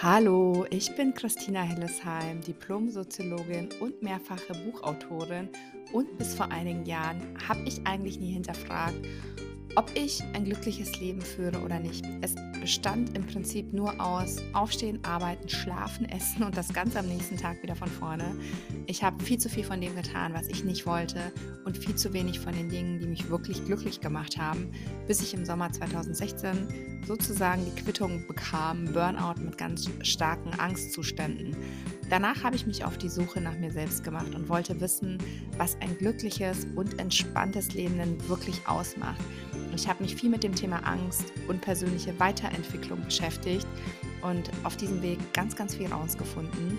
Hallo, ich bin Christina Hillesheim, Diplom-Soziologin und mehrfache Buchautorin. Und bis vor einigen Jahren habe ich eigentlich nie hinterfragt, ob ich ein glückliches Leben führe oder nicht. Es bestand im Prinzip nur aus Aufstehen, Arbeiten, Schlafen, Essen und das Ganze am nächsten Tag wieder von vorne. Ich habe viel zu viel von dem getan, was ich nicht wollte und viel zu wenig von den Dingen, die mich wirklich glücklich gemacht haben, bis ich im Sommer 2016 sozusagen die Quittung bekam, Burnout mit ganz starken Angstzuständen. Danach habe ich mich auf die Suche nach mir selbst gemacht und wollte wissen, was ein glückliches und entspanntes Leben denn wirklich ausmacht. Ich habe mich viel mit dem Thema Angst und persönliche Weiterentwicklung beschäftigt und auf diesem Weg ganz, ganz viel rausgefunden.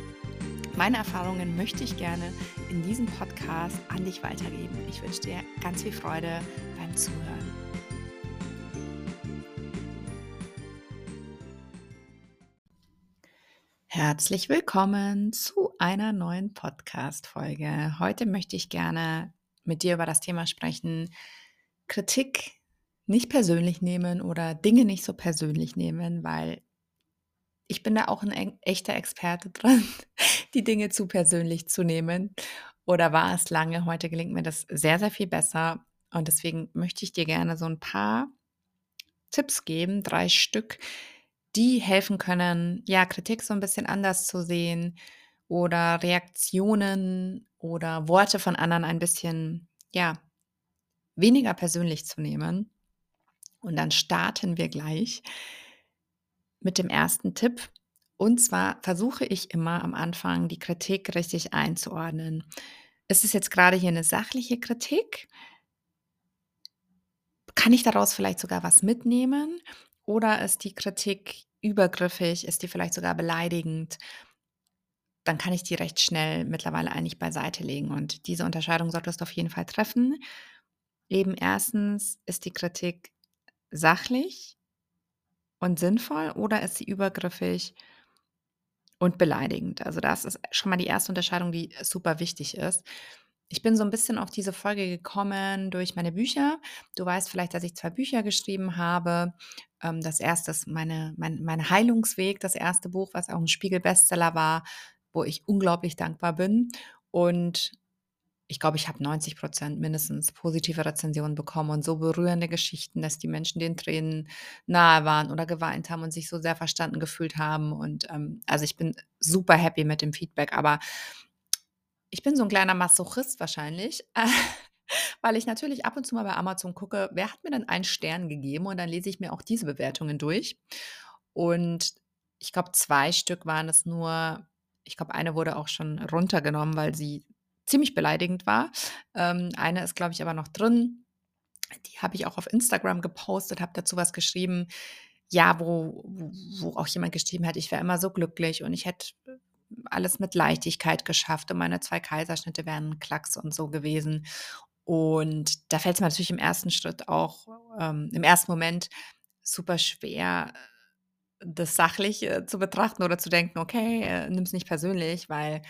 Meine Erfahrungen möchte ich gerne in diesem Podcast an dich weitergeben. Ich wünsche dir ganz viel Freude beim Zuhören. Herzlich willkommen zu einer neuen Podcast-Folge. Heute möchte ich gerne mit dir über das Thema sprechen: Kritik nicht persönlich nehmen oder Dinge nicht so persönlich nehmen, weil ich bin da auch ein echter Experte dran, die Dinge zu persönlich zu nehmen. Oder war es lange? Heute gelingt mir das sehr, sehr viel besser. Und deswegen möchte ich dir gerne so ein paar Tipps geben, drei Stück, die helfen können, ja, Kritik so ein bisschen anders zu sehen oder Reaktionen oder Worte von anderen ein bisschen, ja, weniger persönlich zu nehmen. Und dann starten wir gleich mit dem ersten Tipp. Und zwar versuche ich immer am Anfang die Kritik richtig einzuordnen. Ist es jetzt gerade hier eine sachliche Kritik? Kann ich daraus vielleicht sogar was mitnehmen? Oder ist die Kritik übergriffig? Ist die vielleicht sogar beleidigend? Dann kann ich die recht schnell mittlerweile eigentlich beiseite legen. Und diese Unterscheidung solltest du auf jeden Fall treffen. Eben erstens ist die Kritik sachlich und sinnvoll oder ist sie übergriffig und beleidigend? Also das ist schon mal die erste Unterscheidung, die super wichtig ist. Ich bin so ein bisschen auf diese Folge gekommen durch meine Bücher. Du weißt vielleicht, dass ich zwei Bücher geschrieben habe. Ähm, das erste meine mein mein Heilungsweg, das erste Buch, was auch ein Spiegel-Bestseller war, wo ich unglaublich dankbar bin. Und ich glaube, ich habe 90 Prozent mindestens positive Rezensionen bekommen und so berührende Geschichten, dass die Menschen den Tränen nahe waren oder geweint haben und sich so sehr verstanden gefühlt haben. Und ähm, also ich bin super happy mit dem Feedback, aber ich bin so ein kleiner Masochist wahrscheinlich. weil ich natürlich ab und zu mal bei Amazon gucke, wer hat mir denn einen Stern gegeben und dann lese ich mir auch diese Bewertungen durch. Und ich glaube, zwei Stück waren es nur. Ich glaube, eine wurde auch schon runtergenommen, weil sie ziemlich beleidigend war. Ähm, eine ist, glaube ich, aber noch drin. Die habe ich auch auf Instagram gepostet, habe dazu was geschrieben. Ja, wo, wo auch jemand geschrieben hat, ich wäre immer so glücklich und ich hätte alles mit Leichtigkeit geschafft und meine zwei Kaiserschnitte wären Klacks und so gewesen. Und da fällt es mir natürlich im ersten Schritt auch, ähm, im ersten Moment super schwer, das sachlich äh, zu betrachten oder zu denken, okay, äh, nimm es nicht persönlich, weil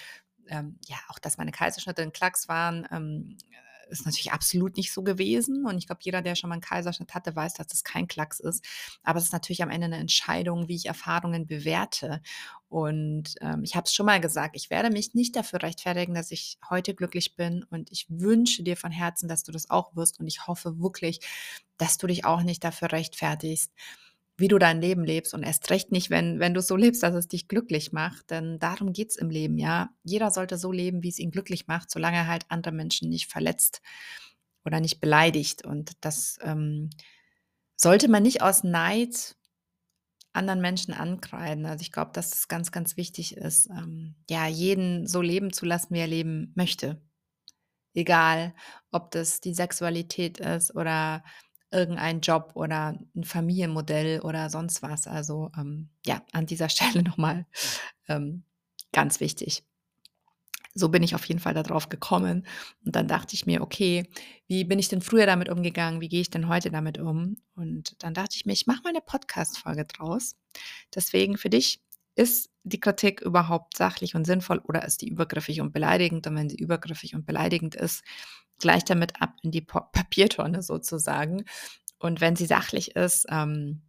ähm, ja, auch dass meine Kaiserschnitte ein Klacks waren, ähm, ist natürlich absolut nicht so gewesen. Und ich glaube, jeder, der schon mal einen Kaiserschnitt hatte, weiß, dass das kein Klacks ist. Aber es ist natürlich am Ende eine Entscheidung, wie ich Erfahrungen bewerte. Und ähm, ich habe es schon mal gesagt, ich werde mich nicht dafür rechtfertigen, dass ich heute glücklich bin. Und ich wünsche dir von Herzen, dass du das auch wirst. Und ich hoffe wirklich, dass du dich auch nicht dafür rechtfertigst wie du dein Leben lebst und erst recht nicht, wenn, wenn du so lebst, dass es dich glücklich macht. Denn darum geht es im Leben, ja. Jeder sollte so leben, wie es ihn glücklich macht, solange er halt andere Menschen nicht verletzt oder nicht beleidigt. Und das ähm, sollte man nicht aus Neid anderen Menschen ankreiden. Also ich glaube, dass es ganz, ganz wichtig ist, ähm, ja, jeden so leben zu lassen, wie er leben möchte. Egal, ob das die Sexualität ist oder irgendein Job oder ein Familienmodell oder sonst was. Also ähm, ja, an dieser Stelle nochmal ähm, ganz wichtig. So bin ich auf jeden Fall darauf gekommen. Und dann dachte ich mir, okay, wie bin ich denn früher damit umgegangen? Wie gehe ich denn heute damit um? Und dann dachte ich mir, ich mache mal eine Podcast-Folge draus. Deswegen für dich, ist die Kritik überhaupt sachlich und sinnvoll oder ist die übergriffig und beleidigend? Und wenn sie übergriffig und beleidigend ist, gleich damit ab in die Papiertonne sozusagen. Und wenn sie sachlich ist, ähm,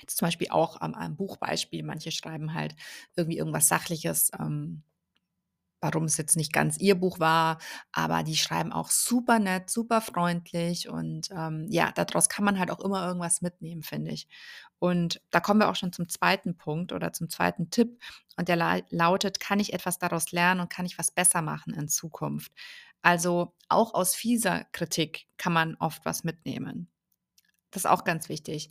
Jetzt zum Beispiel auch am am Buchbeispiel. Manche schreiben halt irgendwie irgendwas Sachliches, ähm, warum es jetzt nicht ganz ihr Buch war, aber die schreiben auch super nett, super freundlich und, ähm, ja, daraus kann man halt auch immer irgendwas mitnehmen, finde ich. Und da kommen wir auch schon zum zweiten Punkt oder zum zweiten Tipp und der lai lautet: „Kann ich etwas daraus lernen und kann ich was besser machen in Zukunft?“ Also, auch aus fieser Kritik kann man oft was mitnehmen. Das ist auch ganz wichtig.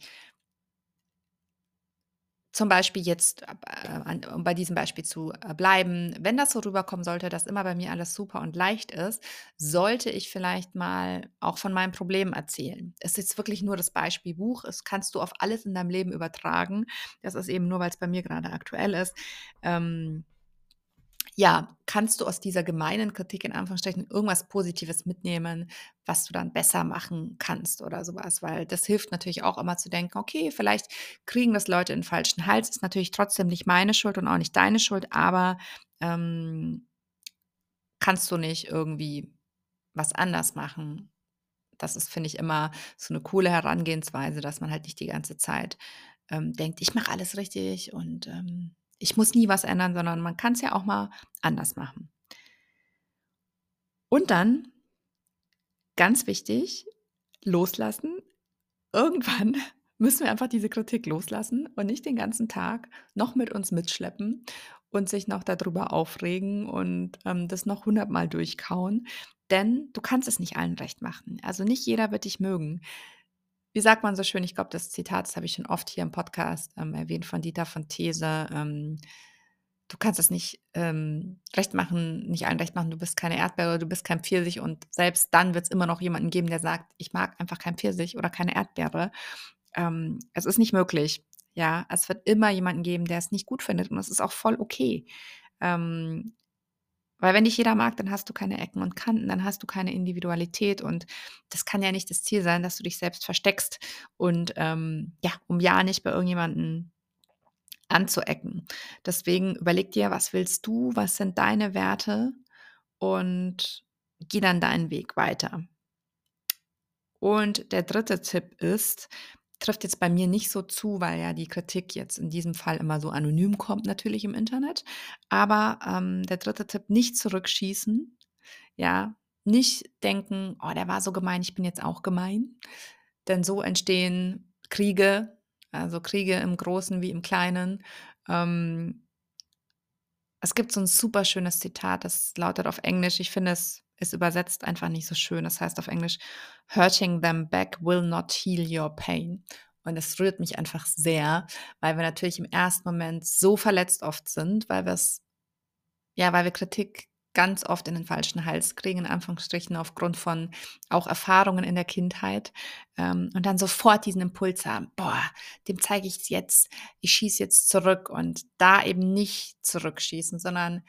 Zum Beispiel jetzt, äh, um bei diesem Beispiel zu, äh, bleiben, wenn das so rüberkommen sollte, dass immer bei mir alles super und leicht ist, sollte ich vielleicht mal auch von meinem Problem erzählen. Es ist wirklich nur das Beispiel Buch. Das kannst du auf alles in deinem Leben übertragen. Das ist eben nur, weil es bei mir gerade aktuell ist. Ähm ja, kannst du aus dieser gemeinen Kritik in Anführungsstrichen irgendwas Positives mitnehmen, was du dann besser machen kannst oder sowas? Weil das hilft natürlich auch immer zu denken: „Okay, vielleicht kriegen das Leute in 'n falschen Hals. Ist natürlich trotzdem nicht meine Schuld und auch nicht deine Schuld, aber, ähm, kannst du nicht irgendwie was anders machen?“ Das ist, finde ich, immer so 'ne coole Herangehensweise, dass man halt nicht die ganze Zeit, ähm, denkt: „Ich mache alles richtig und, ähm, ich muss nie was ändern“, sondern man kann's ja auch mal anders machen. Und dann ganz wichtig, loslassen. Irgendwann müssen wir einfach diese Kritik loslassen und nicht den ganzen Tag noch mit uns mitschleppen und sich noch da drüber aufregen und, ähm, das noch hundertmal durchkauen, denn du kannst es nicht allen recht machen. Also, nicht jeder wird dich mögen. Wie sagt man so schön, ich glaube, das Zitat, das habe ich schon oft hier im Podcast, ähm, erwähnt von Dieter von These, ähm: „Du kannst es nicht, ähm, recht machen nicht allen recht machen. Du bist keine Erdbeere, du bist kein Pfirsich und selbst dann wird's immer noch jemanden geben, der sagt: ‚Ich mag einfach keinen Pfirsich oder keine Erdbeere.‘“ Ähm, es ist nicht möglich, ja? Es wird immer jemanden geben, der es nicht gut findet und das ist auch voll okay. Ähm, weil wenn dich jeder mag, dann hast du keine Ecken und Kanten, dann hast du keine Individualität und das kann ja nicht das Ziel sein, dass du dich selbst versteckst und, ähm, ja, um ja nicht bei irgendjemanden anzuecken. Deswegen überleg dir, was willst du? Was sind deine Werte? Und geh dann deinen Weg weiter. Und der 3. Tipp ist trifft jetzt bei mir nicht so zu, weil ja die Kritik jetzt in diesem Fall immer so anonym kommt natürlich im Internet. Aber, ähm, der 3. Tipp, nicht zurückschießen, ja? Nicht denken: „Oh, der war so gemein, ich bin jetzt auch gemein.“ Denn so entstehen Kriege, also Kriege im Großen wie im Kleinen. Ähm es gibt so 'n super schönes Zitat, das lautet auf Englisch ich finde, es ist übersetzt einfach nicht so schön. Das heißt auf Englisch: „Hurting them back will not heal your pain.“ Und das rührt mich einfach sehr, weil wir natürlich im ersten Moment so verletzt oft sind, weil wir's ja, weil wir Kritik ganz oft in den falschen Hals kriegen, in Anführungsstrichen, aufgrund von auch Erfahrungen in der Kindheit, ähm, und dann sofort diesen Impuls haben: „Boah, dem zeige ich's jetzt. Ich schieße jetzt zurück.“ Und da eben nicht zurückschießen, sondern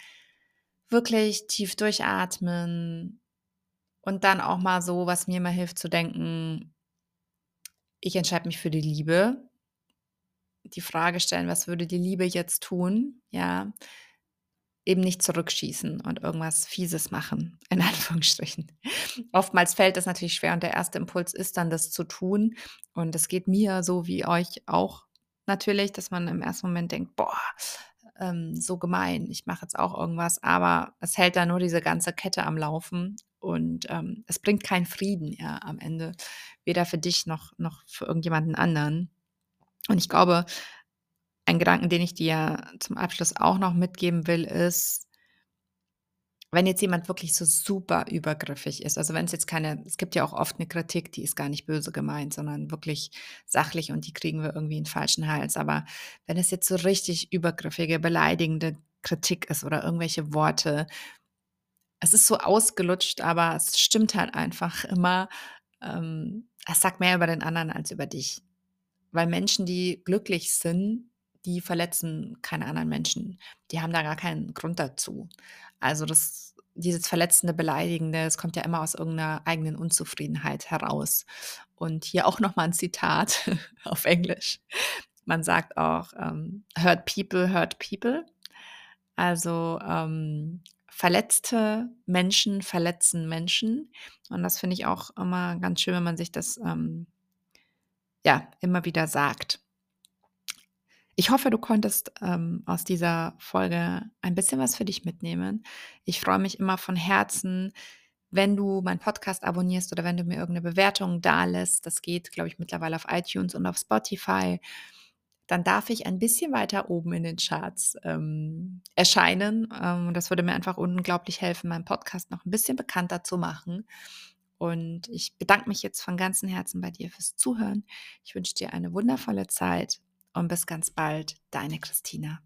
wirklich tief durchatmen und dann auch mal so, was mir immer hilft, zu denken ich entscheide mich für die Liebe. Die Frage stellen: „Was würde die Liebe jetzt tun?“ Ja? Eben nicht zurückschießen und irgendwas Fieses machen, in Anführungsstrichen. Oftmals fällt das natürlich schwer und der erste Impuls ist dann, das zu tun. Und es geht mir so wie euch auch natürlich, dass man im ersten Moment denkt: „Boah, ähm, so gemein, ich mache jetzt auch irgendwas.“ Aber es hält dann nur diese ganze Kette am Laufen und, ähm, es bringt keinen Frieden, ja, am Ende, weder für dich noch noch für irgendjemanden anderen. Und ich glaube, ein Gedanken, den ich dir zum Abschluss auch noch mitgeben will, ist wenn jetzt jemand wirklich so super übergriffig ist, also wenn's jetzt keine es gibt ja auch oft 'ne Kritik, die ist gar nicht böse gemeint, sondern wirklich sachlich und die kriegen wir irgendwie in 'n falschen Hals. Aber wenn es jetzt so richtig übergriffige, beleidigende Kritik ist oder irgendwelche Worte es ist so ausgelutscht, aber es stimmt halt einfach immer. Ähm, es sagt mehr über den anderen als über dich. Weil Menschen, die glücklich sind, die verletzen keine anderen Menschen. Die haben da gar keinen Grund dazu. Also, das dieses verletzende, beleidigende, es kommt ja immer aus irgend 'ner eigenen Unzufriedenheit heraus. Und hier auch noch mal 'n Zitat auf Englisch. Man sagt auch, ähm: „Hurt people hurt people.“ Also, ähm, verletzte Menschen verletzen Menschen. Und das finde ich auch immer ganz schön, wenn man sich das, ähm ja, immer wieder sagt. Ich hoffe, du konntest, ähm, aus dieser Folge ein bisschen was für dich mitnehmen. Ich freue mich immer von Herzen, wenn du meinen Podcast abonnierst oder wenn du mir irgendeine Bewertung dalässt. Das geht, glaube ich, mittlerweile auf iTunes und auf Spotify. Dann darf ich ein bisschen weiter oben in den Charts, ähm, erscheinen. Ähm, das würde mir einfach unglaublich helfen, meinen Podcast noch ein bisschen bekannter zu machen. Und ich bedanke mich jetzt von ganzem Herzen bei dir fürs Zuhören. Ich wünsche dir eine wundervolle Zeit und bis ganz bald, deine Christina.